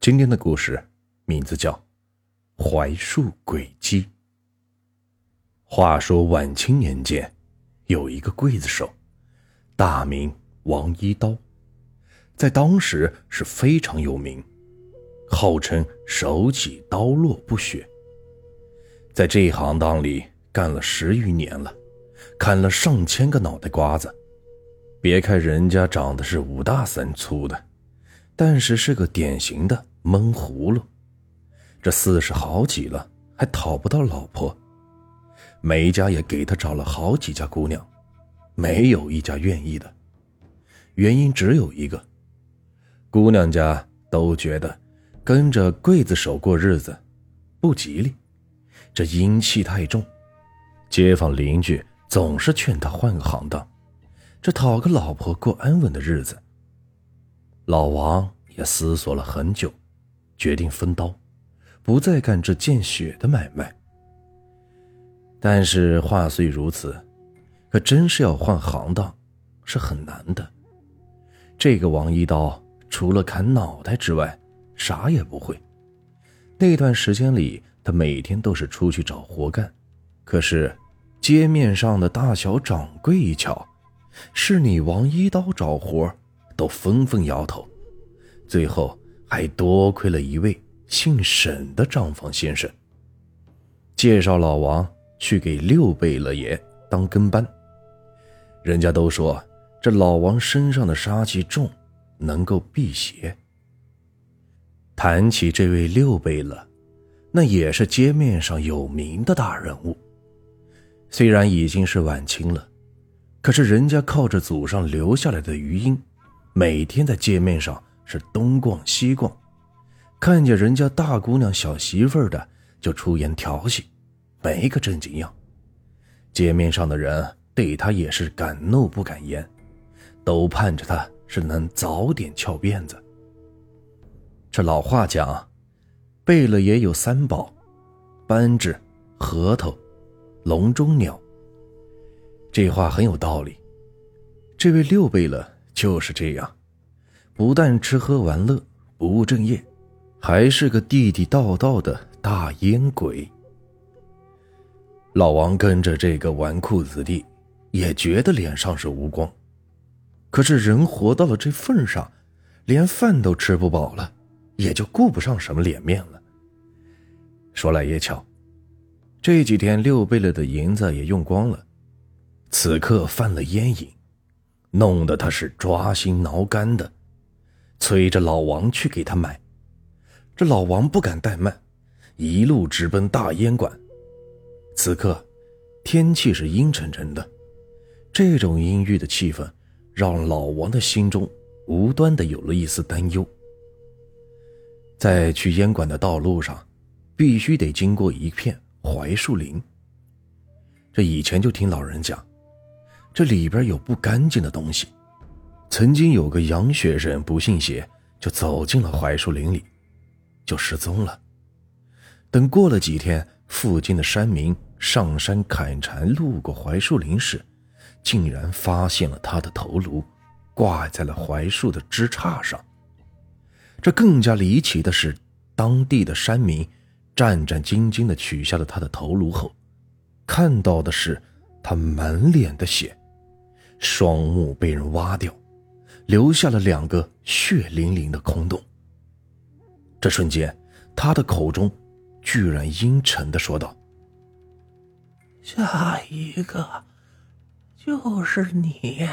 今天的故事名字叫《槐树诡计》。话说晚清年间，有一个刽子手，大名王一刀，在当时是非常有名，号称手起刀落不血。在这一行当里干了十余年了，砍了上千个脑袋瓜子。别看人家长得是五大三粗的，但是是个典型的。闷葫芦，这四十好几了，还讨不到老婆。每家也给他找了好几家姑娘，没有一家愿意的。原因只有一个：姑娘家都觉得跟着刽子手过日子不吉利，这阴气太重。街坊邻居总是劝他换个行当，这讨个老婆过安稳的日子。老王也思索了很久。决定分刀，不再干这见血的买卖。但是话虽如此，可真是要换行当，是很难的。这个王一刀除了砍脑袋之外，啥也不会。那段时间里，他每天都是出去找活干，可是街面上的大小掌柜一瞧，是你王一刀找活，都纷纷摇头。最后。还多亏了一位姓沈的账房先生，介绍老王去给六贝勒爷当跟班。人家都说这老王身上的杀气重，能够辟邪。谈起这位六贝勒，那也是街面上有名的大人物。虽然已经是晚清了，可是人家靠着祖上留下来的余荫，每天在街面上。是东逛西逛，看见人家大姑娘、小媳妇的，就出言调戏，没个正经样。街面上的人对他也是敢怒不敢言，都盼着他是能早点翘辫子。这老话讲，贝勒爷有三宝：扳指、核桃、笼中鸟。这话很有道理。这位六贝勒就是这样。不但吃喝玩乐不务正业，还是个地地道道的大烟鬼。老王跟着这个纨绔子弟，也觉得脸上是无光。可是人活到了这份上，连饭都吃不饱了，也就顾不上什么脸面了。说来也巧，这几天六贝勒的银子也用光了，此刻犯了烟瘾，弄得他是抓心挠肝的。催着老王去给他买，这老王不敢怠慢，一路直奔大烟馆。此刻，天气是阴沉沉的，这种阴郁的气氛，让老王的心中无端的有了一丝担忧。在去烟馆的道路上，必须得经过一片槐树林。这以前就听老人讲，这里边有不干净的东西。曾经有个杨学生不信邪，就走进了槐树林里，就失踪了。等过了几天，附近的山民上山砍柴，路过槐树林时，竟然发现了他的头颅挂在了槐树的枝杈上。这更加离奇的是，当地的山民战战兢兢地取下了他的头颅后，看到的是他满脸的血，双目被人挖掉。留下了两个血淋淋的空洞。这瞬间，他的口中居然阴沉的说道：“下一个就是你。”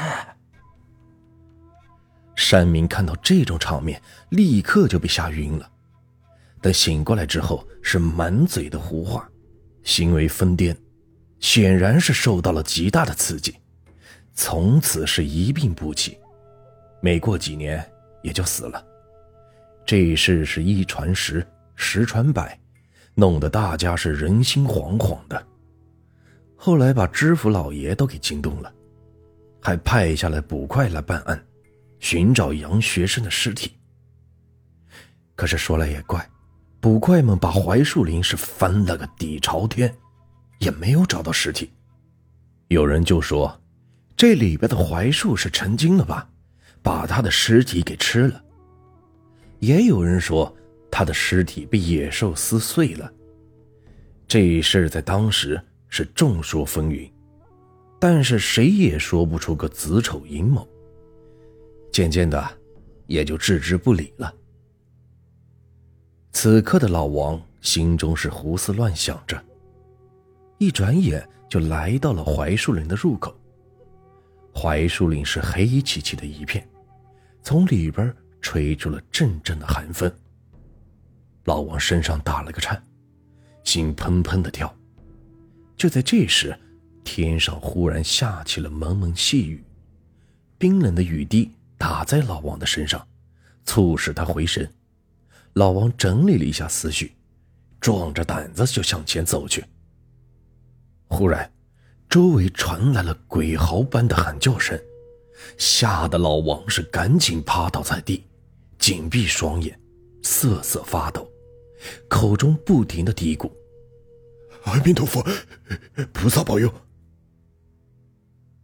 山民看到这种场面，立刻就被吓晕了。等醒过来之后，是满嘴的胡话，行为疯癫，显然是受到了极大的刺激，从此是一病不起。没过几年，也就死了。这事是一传十，十传百，弄得大家是人心惶惶的。后来把知府老爷都给惊动了，还派下来捕快来办案，寻找杨学生的尸体。可是说来也怪，捕快们把槐树林是翻了个底朝天，也没有找到尸体。有人就说，这里边的槐树是成精了吧？把他的尸体给吃了。也有人说，他的尸体被野兽撕碎了。这事在当时是众说纷纭，但是谁也说不出个子丑寅卯。渐渐的，也就置之不理了。此刻的老王心中是胡思乱想着，一转眼就来到了槐树林的入口。槐树林是黑漆漆的一片，从里边吹出了阵阵的寒风。老王身上打了个颤，心砰砰的跳。就在这时，天上忽然下起了蒙蒙细雨，冰冷的雨滴打在老王的身上，促使他回神。老王整理了一下思绪，壮着胆子就向前走去。忽然，周围传来了鬼嚎般的喊叫声，吓得老王是赶紧趴倒在地，紧闭双眼，瑟瑟发抖，口中不停的嘀咕：“阿弥陀佛，菩萨保佑。”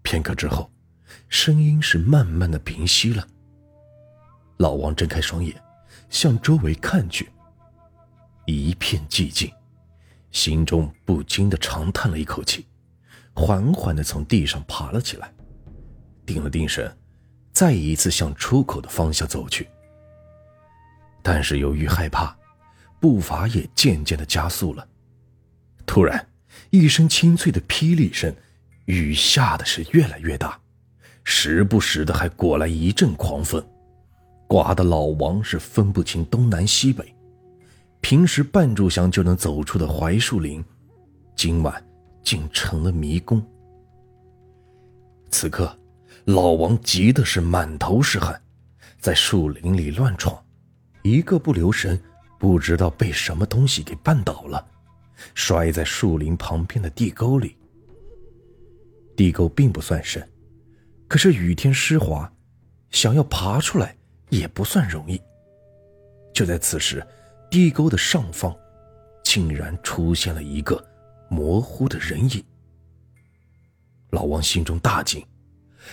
片刻之后，声音是慢慢的平息了。老王睁开双眼。向周围看去，一片寂静，心中不禁的长叹了一口气，缓缓的从地上爬了起来，定了定神，再一次向出口的方向走去。但是由于害怕，步伐也渐渐的加速了。突然，一声清脆的霹雳声，雨下的是越来越大，时不时的还裹来一阵狂风。刮得老王是分不清东南西北，平时半炷香就能走出的槐树林，今晚竟成了迷宫。此刻，老王急的是满头是汗，在树林里乱闯，一个不留神，不知道被什么东西给绊倒了，摔在树林旁边的地沟里。地沟并不算深，可是雨天湿滑，想要爬出来。也不算容易。就在此时，地沟的上方，竟然出现了一个模糊的人影。老王心中大惊，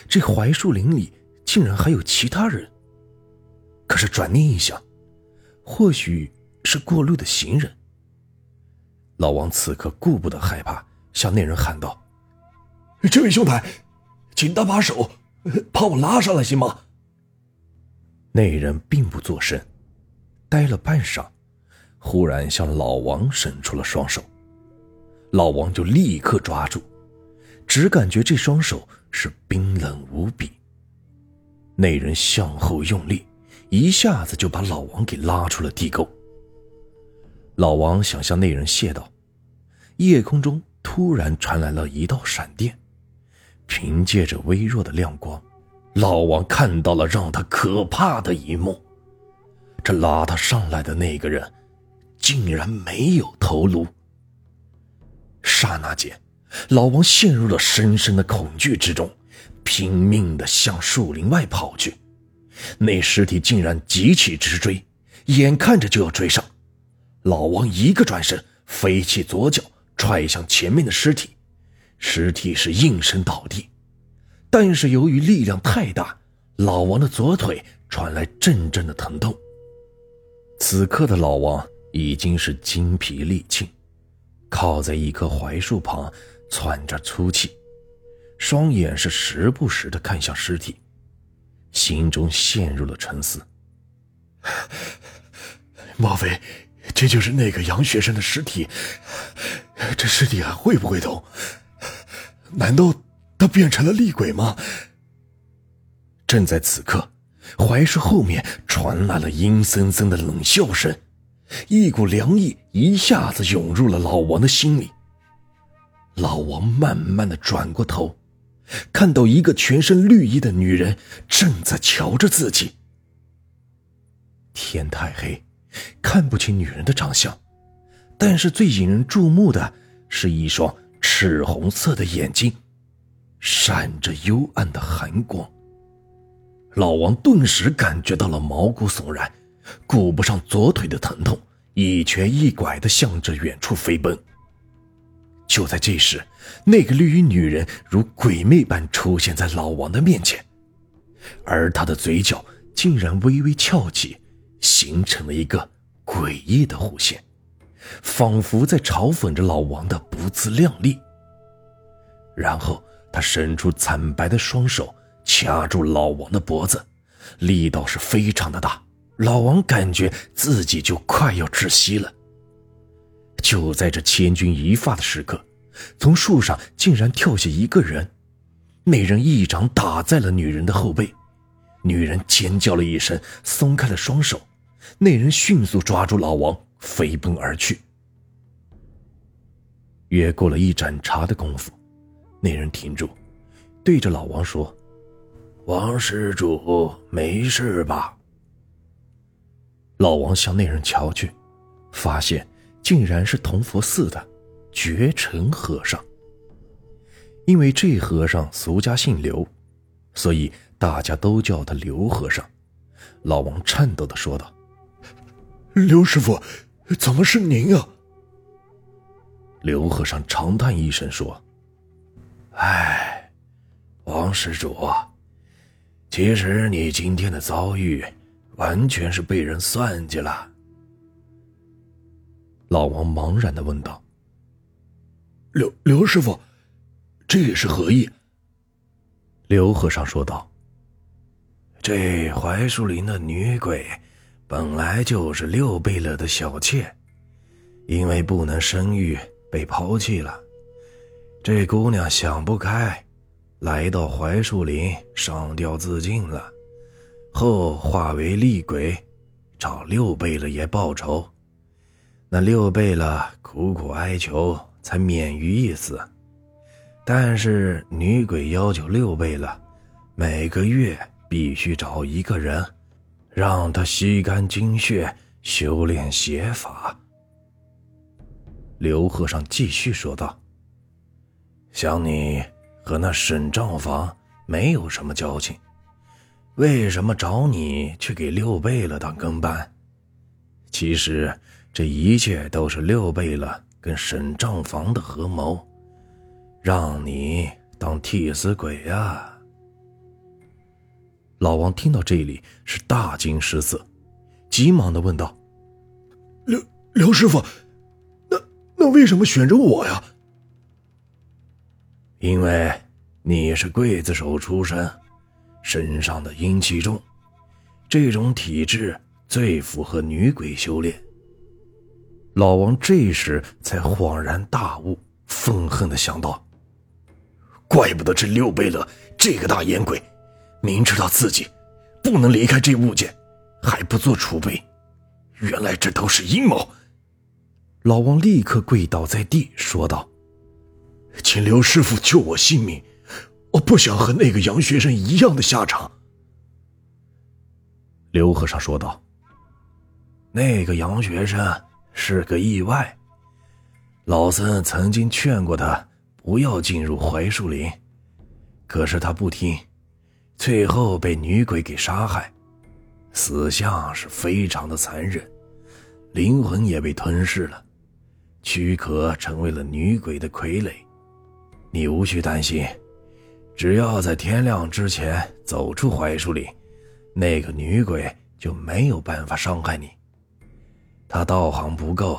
这槐树林里竟然还有其他人。可是转念一想，或许是过路的行人。老王此刻顾不得害怕，向那人喊道：“这位兄台，请搭把手，把我拉上来行吗？”那人并不作声，呆了半晌，忽然向老王伸出了双手。老王就立刻抓住，只感觉这双手是冰冷无比。那人向后用力，一下子就把老王给拉出了地沟。老王想向那人谢道，夜空中突然传来了一道闪电，凭借着微弱的亮光。老王看到了让他可怕的一幕，这拉他上来的那个人，竟然没有头颅。刹那间，老王陷入了深深的恐惧之中，拼命的向树林外跑去。那尸体竟然急起直追，眼看着就要追上，老王一个转身，飞起左脚踹向前面的尸体，尸体是应声倒地。但是由于力量太大，老王的左腿传来阵阵的疼痛。此刻的老王已经是精疲力尽，靠在一棵槐树旁喘着粗气，双眼是时不时的看向尸体，心中陷入了沉思。莫非这就是那个杨学生的尸体？这尸体还会不会动？难道？他变成了厉鬼吗？正在此刻，槐树后面传来了阴森森的冷笑声，一股凉意一下子涌入了老王的心里。老王慢慢的转过头，看到一个全身绿衣的女人正在瞧着自己。天太黑，看不清女人的长相，但是最引人注目的是一双赤红色的眼睛。闪着幽暗的寒光，老王顿时感觉到了毛骨悚然，顾不上左腿的疼痛，一瘸一拐的向着远处飞奔。就在这时，那个绿衣女人如鬼魅般出现在老王的面前，而她的嘴角竟然微微翘起，形成了一个诡异的弧线，仿佛在嘲讽着老王的不自量力。然后他伸出惨白的双手，掐住老王的脖子，力道是非常的大。老王感觉自己就快要窒息了。就在这千钧一发的时刻，从树上竟然跳下一个人，那人一掌打在了女人的后背，女人尖叫了一声，松开了双手，那人迅速抓住老王，飞奔而去。约过了一盏茶的功夫，那人停住，对着老王说：“王施主，没事吧？”老王向那人瞧去，发现竟然是同佛寺的绝尘和尚。因为这和尚俗家姓刘，所以大家都叫他刘和尚。老王颤抖的说道：“刘师傅，怎么是您啊？”刘和尚长叹一声说：“哎，王施主，其实你今天的遭遇……”完全是被人算计了。老王茫然的问道：“刘刘师傅，这也是何意？”刘和尚说道：“这槐树林的女鬼，本来就是六贝勒的小妾，因为不能生育，被抛弃了。这姑娘想不开，来到槐树林上吊自尽了。”后化为厉鬼，找六贝勒爷报仇。那六贝勒苦苦哀求，才免于一死。但是女鬼要求六贝勒每个月必须找一个人，让他吸干精血，修炼邪法。刘和尚继续说道：“想你和那沈账房没有什么交情。”为什么找你去给六贝勒当跟班？其实这一切都是六贝勒跟沈账房的合谋，让你当替死鬼呀！老王听到这里是大惊失色，急忙的问道：“刘刘师傅，那那为什么选中我呀？”因为你是刽子手出身。身上的阴气重，这种体质最符合女鬼修炼。老王这时才恍然大悟，愤恨的想到：怪不得这六贝勒这个大烟鬼，明知道自己不能离开这物件，还不做储备，原来这都是阴谋。老王立刻跪倒在地，说道：“请刘师傅救我性命。”我不想和那个杨学生一样的下场。”刘和尚说道。“那个杨学生是个意外，老僧曾经劝过他不要进入槐树林，可是他不听，最后被女鬼给杀害，死相是非常的残忍，灵魂也被吞噬了，躯壳成为了女鬼的傀儡。你无需担心。”只要在天亮之前走出槐树林，那个女鬼就没有办法伤害你。她道行不够，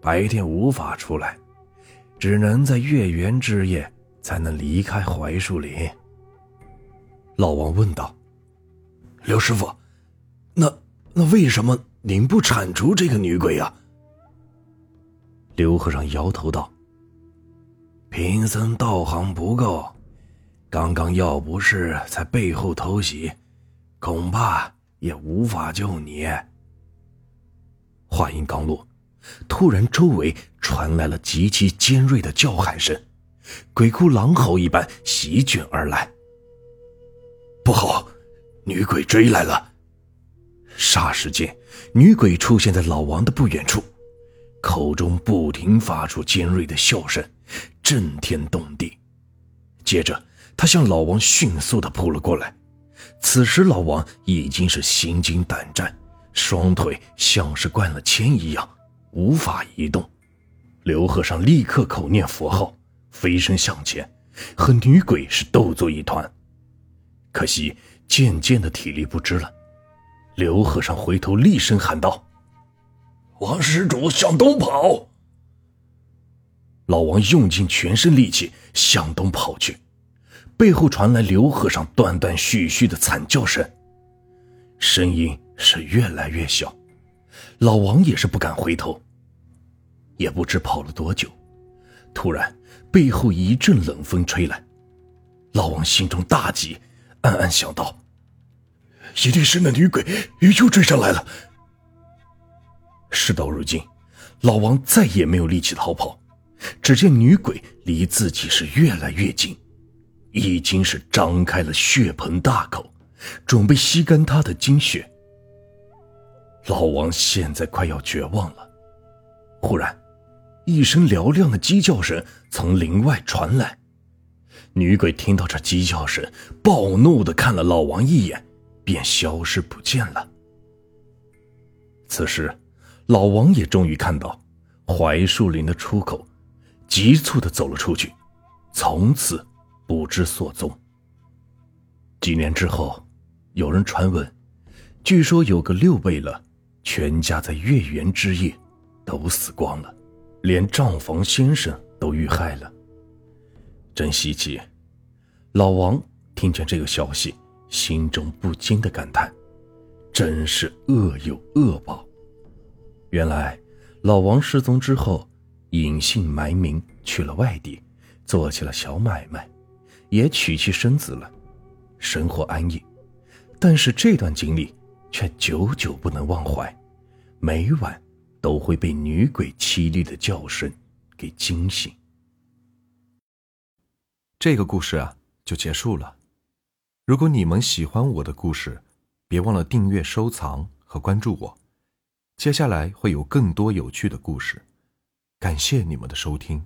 白天无法出来，只能在月圆之夜才能离开槐树林。老王问道：“刘师傅，那那为什么您不铲除这个女鬼啊？”刘和尚摇头道：“贫僧道行不够。”刚刚要不是在背后偷袭，恐怕也无法救你。话音刚落，突然周围传来了极其尖锐的叫喊声，鬼哭狼嚎一般席卷而来。不好，女鬼追来了！霎时间，女鬼出现在老王的不远处，口中不停发出尖锐的笑声，震天动地。接着。他向老王迅速的扑了过来，此时老王已经是心惊胆战，双腿像是灌了铅一样，无法移动。刘和尚立刻口念佛号，飞身向前，和女鬼是斗作一团。可惜渐渐的体力不支了，刘和尚回头厉声喊道：“王施主向东跑！老王用尽全身力气向东跑去，背后传来刘和尚断断续续的惨叫声，声音是越来越小。老王也是不敢回头。也不知跑了多久，突然背后一阵冷风吹来，老王心中大急，暗暗想到：一定是那女鬼又追上来了。事到如今，老王再也没有力气逃跑。只见女鬼离自己是越来越近，已经是张开了血盆大口，准备吸干他的精血。老王现在快要绝望了。忽然，一声嘹亮的鸡叫声从林外传来。女鬼听到这鸡叫声，暴怒的看了老王一眼，便消失不见了。此时。老王也终于看到槐树林的出口，急促的走了出去，从此不知所踪。几年之后，有人传闻，据说有个六贝勒，全家在月圆之夜都死光了，连账房先生都遇害了。真稀奇！老王听见这个消息，心中不禁的感叹：真是恶有恶报。原来，老王失踪之后，隐姓埋名去了外地，做起了小买卖，也娶妻生子了，生活安逸。但是这段经历却久久不能忘怀，每晚都会被女鬼凄厉的叫声给惊醒。这个故事啊，就结束了。如果你们喜欢我的故事，别忘了订阅、收藏和关注我。接下来会有更多有趣的故事，感谢你们的收听。